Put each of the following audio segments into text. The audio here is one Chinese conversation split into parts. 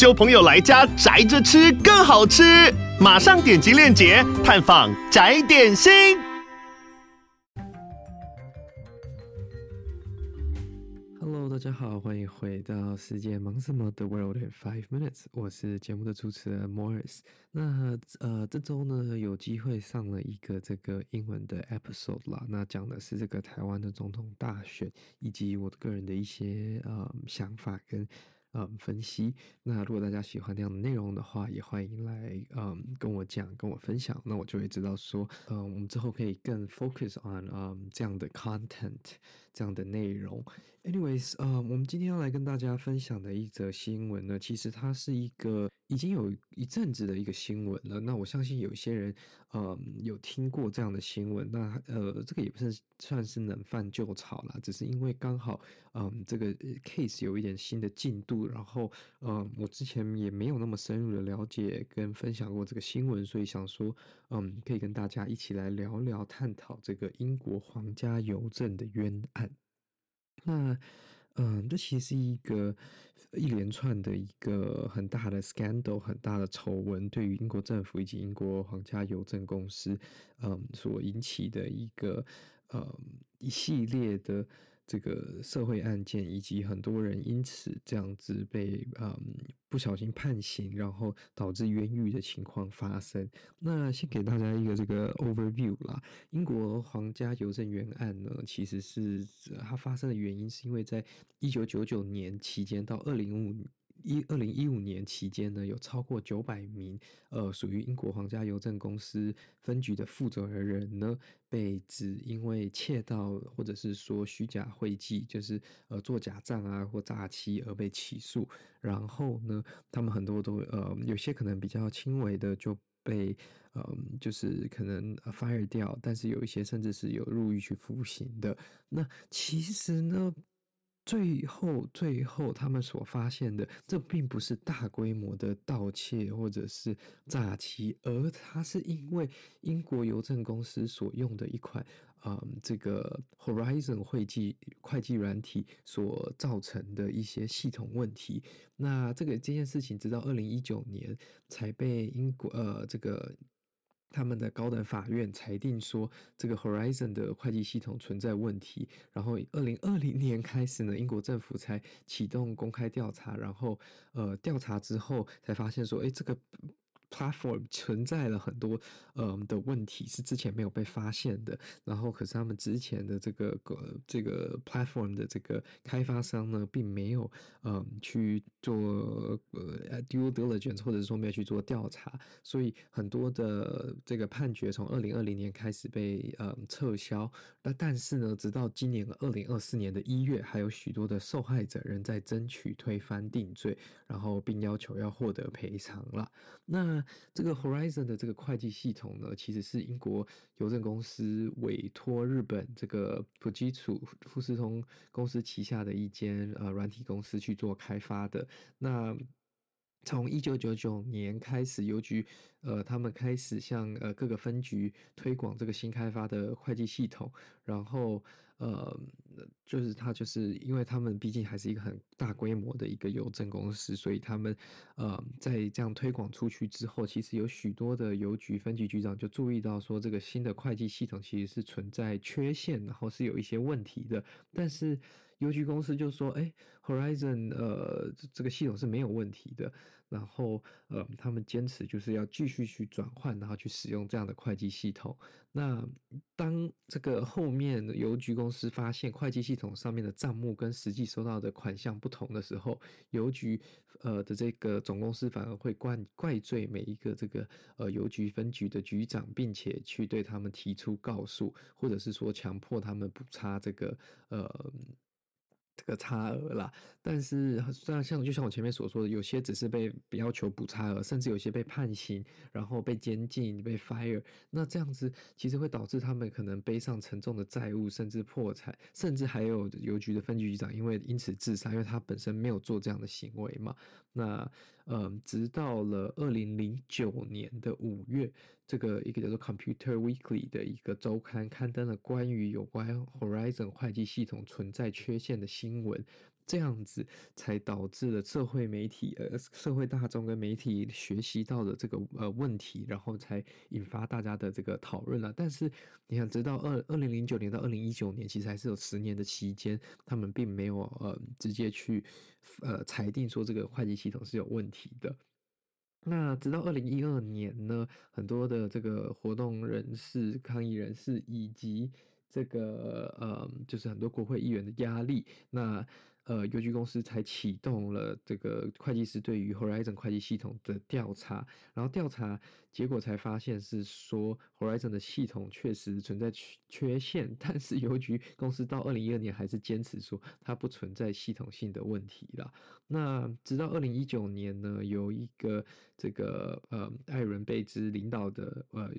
揪朋友来家宅着吃更好吃。马上点击链接探访宅点心。Hello，大家好，欢迎回到世界忙什么的 World in Five Minutes，我是节目的主持人 Morris。那呃，这周呢有机会上了一个这个英文的 episode 啦，那讲的是这个台湾的总统大选，以及我个人的一些呃想法跟。嗯，分析。那如果大家喜欢这样的内容的话，也欢迎来嗯跟我讲，跟我分享。那我就会知道说，嗯，我们之后可以更 focus on 嗯这样的 content，这样的内容。Anyways，呃、嗯，我们今天要来跟大家分享的一则新闻呢，其实它是一个已经有一阵子的一个新闻了。那我相信有一些人，嗯，有听过这样的新闻。那呃，这个也不是算是冷饭旧炒啦，只是因为刚好，嗯，这个 case 有一点新的进度，然后，嗯，我之前也没有那么深入的了解跟分享过这个新闻，所以想说，嗯，可以跟大家一起来聊聊，探讨这个英国皇家邮政的冤案。那，嗯，这其实是一个一连串的一个很大的 scandal，很大的丑闻，对于英国政府以及英国皇家邮政公司，嗯，所引起的一个，嗯，一系列的。这个社会案件，以及很多人因此这样子被嗯不小心判刑，然后导致冤狱的情况发生。那先给大家一个这个 overview 啦。英国皇家邮政冤案呢，其实是它发生的原因是因为在一九九九年期间到二零五一二零一五年期间呢，有超过九百名呃属于英国皇家邮政公司分局的负责人呢，被指因为窃盗或者是说虚假会计，就是呃做假账啊或诈欺而被起诉。然后呢，他们很多都呃有些可能比较轻微的就被呃就是可能 fire 掉，但是有一些甚至是有入狱去服刑的。那其实呢？最后，最后，他们所发现的，这并不是大规模的盗窃或者是诈欺，而它是因为英国邮政公司所用的一款，嗯，这个 Horizon 会计会计软体所造成的一些系统问题。那这个这件事情，直到二零一九年才被英国呃这个。他们的高等法院裁定说，这个 Horizon 的会计系统存在问题。然后，二零二零年开始呢，英国政府才启动公开调查。然后，呃，调查之后才发现说，诶，这个。Platform 存在了很多嗯的问题，是之前没有被发现的。然后，可是他们之前的这个个这个 Platform 的这个开发商呢，并没有嗯去做呃 due diligence，或者是说没有去做调查，所以很多的这个判决从二零二零年开始被嗯撤销。那但是呢，直到今年二零二四年的一月，还有许多的受害者仍在争取推翻定罪，然后并要求要获得赔偿了。那这个 Horizon 的这个会计系统呢，其实是英国邮政公司委托日本这个富基础富士通公司旗下的一间呃软体公司去做开发的。那从一九九九年开始，邮局呃他们开始向呃各个分局推广这个新开发的会计系统，然后。呃，就是他，就是因为他们毕竟还是一个很大规模的一个邮政公司，所以他们呃在这样推广出去之后，其实有许多的邮局分局局长就注意到说，这个新的会计系统其实是存在缺陷，然后是有一些问题的，但是。邮局公司就说：“哎，Horizon，呃，这个系统是没有问题的。然后，呃，他们坚持就是要继续去转换，然后去使用这样的会计系统。那当这个后面邮局公司发现会计系统上面的账目跟实际收到的款项不同的时候，邮局呃的这个总公司反而会怪怪罪每一个这个呃邮局分局的局长，并且去对他们提出告诉，或者是说强迫他们补差这个呃。”这个差额啦，但是虽然像就像我前面所说的，有些只是被要求补差额，甚至有些被判刑，然后被监禁、被 fire，那这样子其实会导致他们可能背上沉重的债务，甚至破产，甚至还有邮局的分局局长因为因此自杀，因为他本身没有做这样的行为嘛。那嗯，直到了二零零九年的五月，这个一个叫做 Computer Weekly 的一个周刊刊登了关于有关 Horizon 会计系统存在缺陷的新闻。这样子才导致了社会媒体呃社会大众跟媒体学习到的这个呃问题，然后才引发大家的这个讨论了。但是你想直到二二零零九年到二零一九年，其实还是有十年的期间，他们并没有呃直接去呃裁定说这个会计系统是有问题的。那直到二零一二年呢，很多的这个活动人士、抗议人士以及这个呃就是很多国会议员的压力，那。呃，邮局公司才启动了这个会计师对于 Horizon 会计系统的调查，然后调查结果才发现是说 Horizon 的系统确实存在缺缺陷，但是邮局公司到二零一二年还是坚持说它不存在系统性的问题啦。那直到二零一九年呢，有一个这个呃艾伦贝兹领导的呃。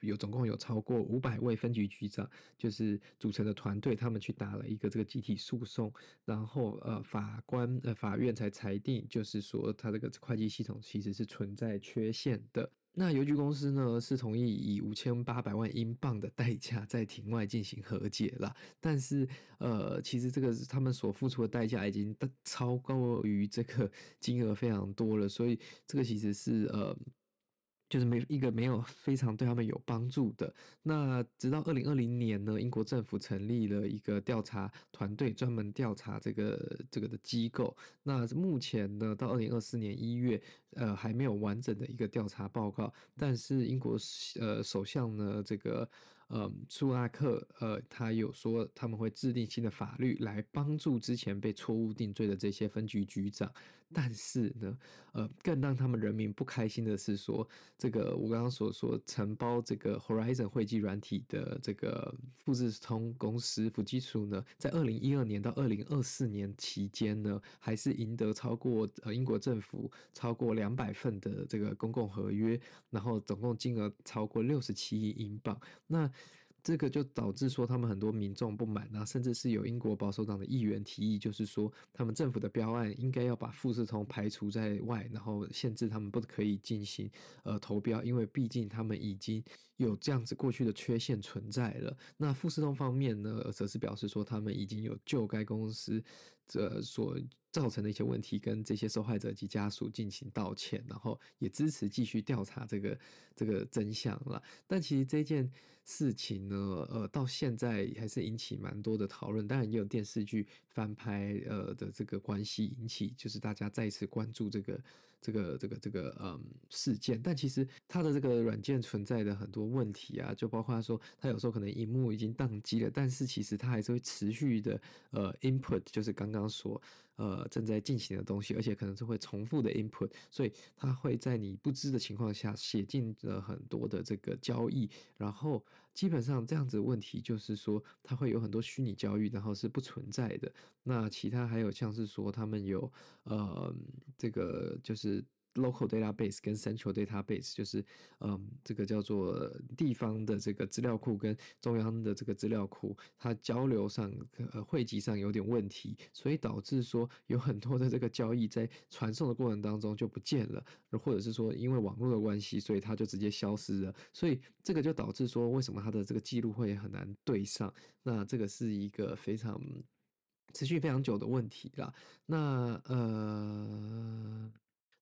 有总共有超过五百位分局局长，就是组成的团队，他们去打了一个这个集体诉讼，然后呃法官呃法院才裁定，就是说他这个会计系统其实是存在缺陷的。那邮局公司呢是同意以五千八百万英镑的代价在庭外进行和解了，但是呃其实这个他们所付出的代价已经超高于这个金额非常多了，所以这个其实是呃。就是没一个没有非常对他们有帮助的。那直到二零二零年呢，英国政府成立了一个调查团队，专门调查这个这个的机构。那目前呢，到二零二四年一月，呃，还没有完整的一个调查报告。但是英国呃首相呢，这个。呃，苏纳克，呃，他有说他们会制定新的法律来帮助之前被错误定罪的这些分局局长，但是呢，呃，更让他们人民不开心的是说，这个我刚刚所说承包这个 Horizon 会计软体的这个富士通公司富基础呢，在二零一二年到二零二四年期间呢，还是赢得超过呃英国政府超过两百份的这个公共合约，然后总共金额超过六十七亿英镑，那。这个就导致说他们很多民众不满啊，甚至是有英国保守党的议员提议，就是说他们政府的标案应该要把富士通排除在外，然后限制他们不可以进行呃投标，因为毕竟他们已经有这样子过去的缺陷存在了。那富士通方面呢，则是表示说他们已经有就该公司这所造成的一些问题，跟这些受害者及家属进行道歉，然后也支持继续调查这个这个真相了。但其实这件事情呢，呃，到现在还是引起蛮多的讨论。当然也有电视剧翻拍，呃的这个关系引起，就是大家再次关注这个这个这个这个嗯事件。但其实它的这个软件存在的很多问题啊，就包括说它有时候可能萤幕已经宕机了，但是其实它还是会持续的呃 input，就是刚刚说。呃，正在进行的东西，而且可能是会重复的 input，所以它会在你不知的情况下写进了很多的这个交易，然后基本上这样子问题就是说，它会有很多虚拟交易，然后是不存在的。那其他还有像是说，他们有呃，这个就是。Local database 跟 Central database 就是，嗯，这个叫做地方的这个资料库跟中央的这个资料库，它交流上呃汇集上有点问题，所以导致说有很多的这个交易在传送的过程当中就不见了，或者是说因为网络的关系，所以它就直接消失了，所以这个就导致说为什么它的这个记录会很难对上，那这个是一个非常持续非常久的问题啦，那呃。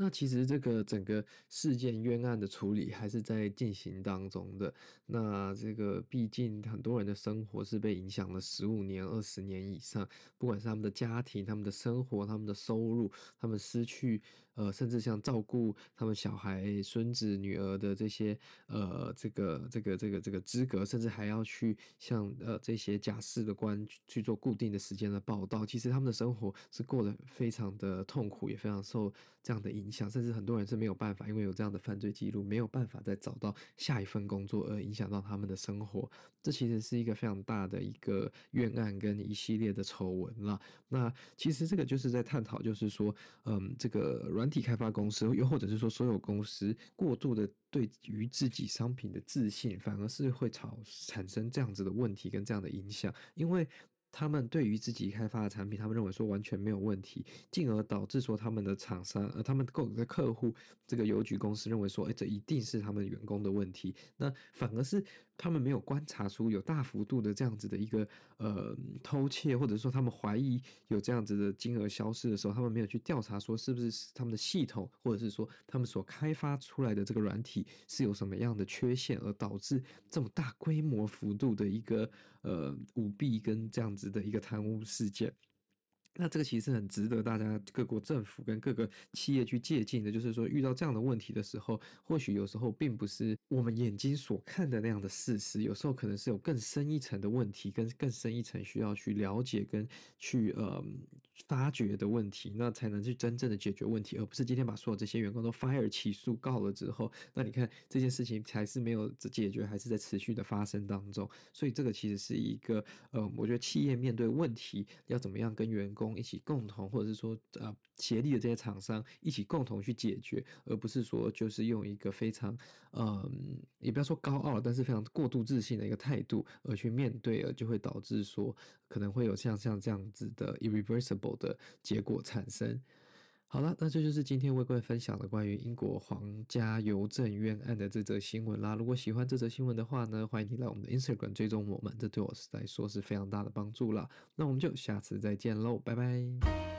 那其实这个整个事件冤案的处理还是在进行当中的。那这个毕竟很多人的生活是被影响了十五年、二十年以上，不管是他们的家庭、他们的生活、他们的收入，他们失去呃，甚至像照顾他们小孩、孙子、女儿的这些呃，这个这个这个这个资格，甚至还要去向呃这些假释的官去做固定的时间的报道。其实他们的生活是过得非常的痛苦，也非常受这样的影响，甚至很多人是没有办法，因为有这样的犯罪记录，没有办法再找到下一份工作，而影响到他们的生活。这其实是一个非常大的一个冤案跟一系列的丑闻了。那其实这个就是在探讨，就是说，嗯，这个软体开发公司，又或者是说所有公司过度的对于自己商品的自信，反而是会产产生这样子的问题跟这样的影响，因为。他们对于自己开发的产品，他们认为说完全没有问题，进而导致说他们的厂商，呃，他们购的客户，这个邮局公司认为说，哎，这一定是他们员工的问题，那反而是。他们没有观察出有大幅度的这样子的一个呃偷窃，或者说他们怀疑有这样子的金额消失的时候，他们没有去调查说是不是他们的系统，或者是说他们所开发出来的这个软体是有什么样的缺陷，而导致这么大规模幅度的一个呃舞弊跟这样子的一个贪污事件。那这个其实很值得大家各国政府跟各个企业去借鉴的，就是说遇到这样的问题的时候，或许有时候并不是我们眼睛所看的那样的事实，有时候可能是有更深一层的问题，跟更深一层需要去了解跟去呃发掘的问题，那才能去真正的解决问题，而不是今天把所有这些员工都 fire 起诉告了之后，那你看这件事情才是没有解决，还是在持续的发生当中，所以这个其实是一个呃，我觉得企业面对问题要怎么样跟员工。一起共同，或者是说，呃，协力的这些厂商一起共同去解决，而不是说就是用一个非常，嗯，也不要说高傲，但是非常过度自信的一个态度而去面对，而就会导致说可能会有像像这样子的 irreversible 的结果产生。好了，那这就是今天为各位分享的关于英国皇家邮政冤案的这则新闻啦。如果喜欢这则新闻的话呢，欢迎你来我们的 Instagram 追踪我们，这对我来说是非常大的帮助啦。那我们就下次再见喽，拜拜。